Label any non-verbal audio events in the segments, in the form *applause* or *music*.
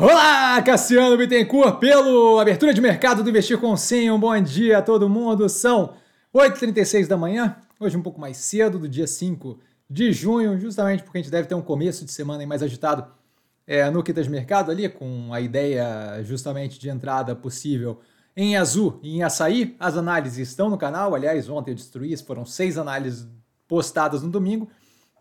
Olá, Cassiano Bittencourt, pelo Abertura de Mercado do Investir com Sim. Um bom dia a todo mundo. São 8h36 da manhã, hoje um pouco mais cedo, do dia 5 de junho, justamente porque a gente deve ter um começo de semana mais agitado é, no de Mercado ali, com a ideia justamente de entrada possível em azul e em açaí. As análises estão no canal, aliás, ontem eu destruí, foram seis análises postadas no domingo,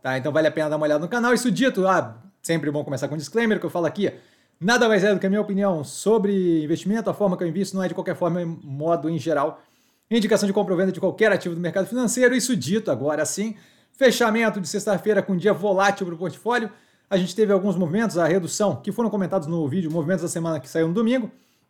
tá? Então vale a pena dar uma olhada no canal. Isso dito, ah, sempre bom começar com um disclaimer, que eu falo aqui Nada mais é do que a minha opinião sobre investimento, a forma que eu invisto não é de qualquer forma, modo em geral. Indicação de compra ou venda de qualquer ativo do mercado financeiro. Isso dito, agora sim, fechamento de sexta-feira com um dia volátil para o portfólio. A gente teve alguns movimentos, a redução, que foram comentados no vídeo, movimentos da semana que saiu no domingo.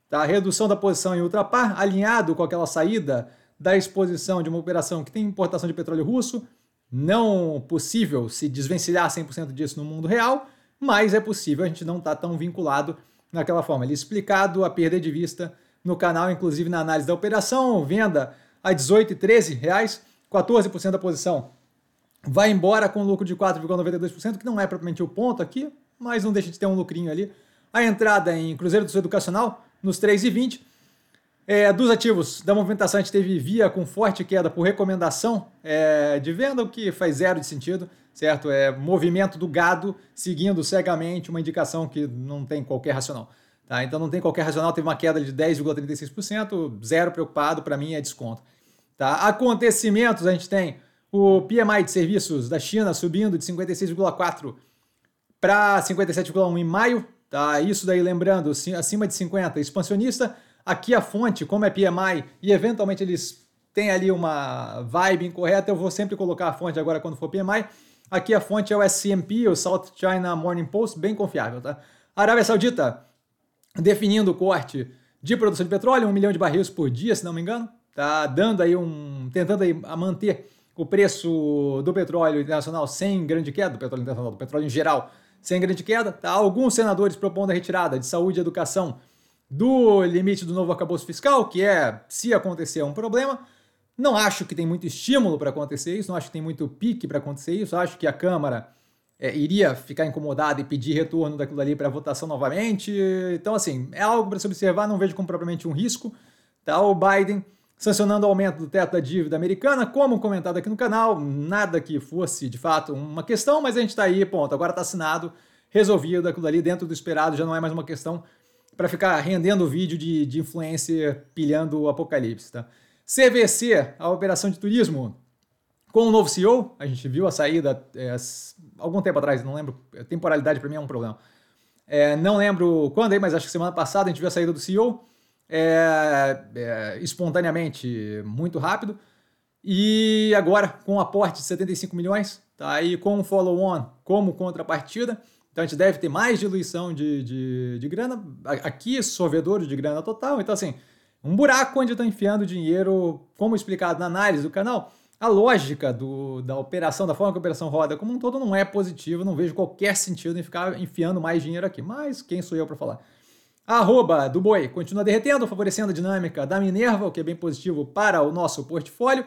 Tá? A redução da posição em ultrapar, alinhado com aquela saída da exposição de uma operação que tem importação de petróleo russo. Não possível se desvencilhar 100% disso no mundo real mas é possível a gente não estar tá tão vinculado naquela forma. Ele explicado a perda de vista no canal, inclusive na análise da operação, venda a 18 e 13 reais, 14% da posição vai embora com lucro de 4,92%, que não é propriamente o ponto aqui, mas não deixa de ter um lucrinho ali. A entrada em Cruzeiro do Sul Educacional nos 3,20 é, dos ativos da movimentação, a gente teve via com forte queda por recomendação é, de venda, o que faz zero de sentido, certo? É movimento do gado seguindo cegamente uma indicação que não tem qualquer racional. Tá? Então não tem qualquer racional, teve uma queda de 10,36%, zero preocupado, para mim é desconto. Tá? Acontecimentos, a gente tem o PMI de serviços da China subindo de 56,4 para 57,1 em maio. Tá? Isso daí, lembrando, acima de 50, expansionista Aqui a fonte, como é PMI, e eventualmente eles têm ali uma vibe incorreta, eu vou sempre colocar a fonte agora quando for PMI. Aqui a fonte é o S&P, o South China Morning Post, bem confiável, tá? Arábia Saudita definindo o corte de produção de petróleo, um milhão de barris por dia, se não me engano, tá dando aí um, tentando aí manter o preço do petróleo internacional sem grande queda, do petróleo internacional, do petróleo em geral, sem grande queda, tá? Alguns senadores propondo a retirada de saúde e educação do limite do novo arcabouço fiscal, que é se acontecer um problema. Não acho que tem muito estímulo para acontecer isso, não acho que tem muito pique para acontecer isso. Acho que a Câmara é, iria ficar incomodada e pedir retorno daquilo ali para votação novamente. Então, assim, é algo para se observar, não vejo como propriamente um risco. Tá? O Biden sancionando o aumento do teto da dívida americana, como comentado aqui no canal, nada que fosse de fato uma questão, mas a gente está aí, ponto. Agora está assinado, resolvido, aquilo ali dentro do esperado, já não é mais uma questão para ficar rendendo vídeo de, de influencer pilhando o apocalipse. Tá? CVC, a operação de turismo, com o novo CEO, a gente viu a saída é, algum tempo atrás, não lembro, temporalidade para mim é um problema. É, não lembro quando aí, mas acho que semana passada a gente viu a saída do CEO é, é, espontaneamente, muito rápido. E agora, com um aporte de 75 milhões, tá aí com o follow-on como contrapartida, então a gente deve ter mais diluição de, de, de grana. Aqui, sorvedores de grana total. Então, assim, um buraco onde estão enfiando dinheiro, como explicado na análise do canal. A lógica do, da operação, da forma que a operação roda como um todo, não é positiva. Não vejo qualquer sentido em ficar enfiando mais dinheiro aqui. Mas quem sou eu para falar? Arroba do boi continua derretendo, favorecendo a dinâmica da Minerva, o que é bem positivo para o nosso portfólio.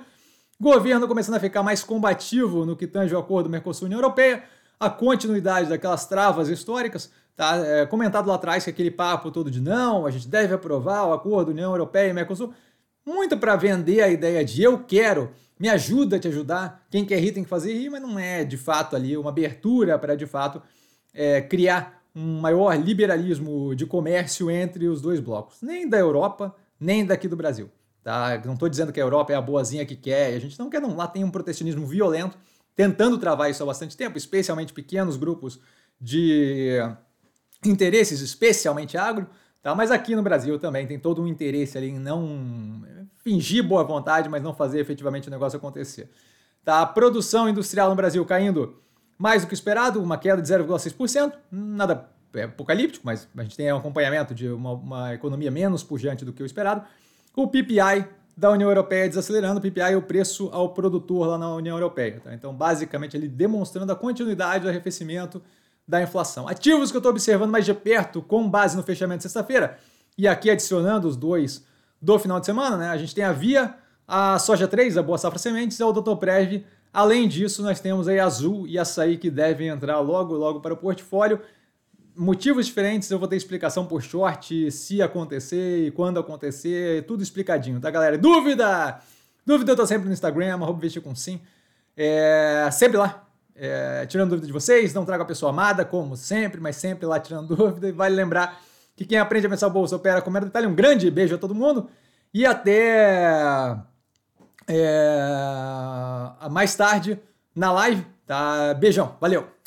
Governo começando a ficar mais combativo no que tange o acordo Mercosul-União Europeia a continuidade daquelas travas históricas. Tá é, comentado lá atrás que aquele papo todo de não, a gente deve aprovar o acordo União Europeia e Mercosul, muito para vender a ideia de eu quero, me ajuda a te ajudar, quem quer rir tem que fazer rir, mas não é de fato ali uma abertura para de fato é, criar um maior liberalismo de comércio entre os dois blocos, nem da Europa, nem daqui do Brasil. Tá? Não estou dizendo que a Europa é a boazinha que quer, a gente não quer, não. Lá tem um protecionismo violento tentando travar isso há bastante tempo, especialmente pequenos grupos de interesses, especialmente agro, tá? mas aqui no Brasil também tem todo um interesse ali em não fingir boa vontade, mas não fazer efetivamente o negócio acontecer. Tá? A produção industrial no Brasil caindo mais do que esperado, uma queda de 0,6%, nada é, apocalíptico, mas a gente tem um acompanhamento de uma, uma economia menos pujante do que o esperado. O PPI da União Europeia desacelerando, o PPI é o preço ao produtor lá na União Europeia. Tá? Então, basicamente, ele demonstrando a continuidade do arrefecimento da inflação. Ativos que eu estou observando mais de perto, com base no fechamento de sexta-feira, e aqui adicionando os dois do final de semana, né? A gente tem a Via, a Soja 3, a Boa Safra Sementes e o Dr. Prev. Além disso, nós temos aí Azul e Açaí que devem entrar logo, logo para o portfólio. Motivos diferentes, eu vou ter explicação por short, se acontecer e quando acontecer, tudo explicadinho, tá, galera? Dúvida? Dúvida eu tô sempre no Instagram, arroba vestir com sim. É, sempre lá, é, tirando dúvida de vocês, não trago a pessoa amada, como sempre, mas sempre lá tirando *laughs* dúvida. E vale lembrar que quem aprende a pensar o bolso opera com mero detalhe. Um grande beijo a todo mundo e até é, mais tarde na live, tá? Beijão, valeu!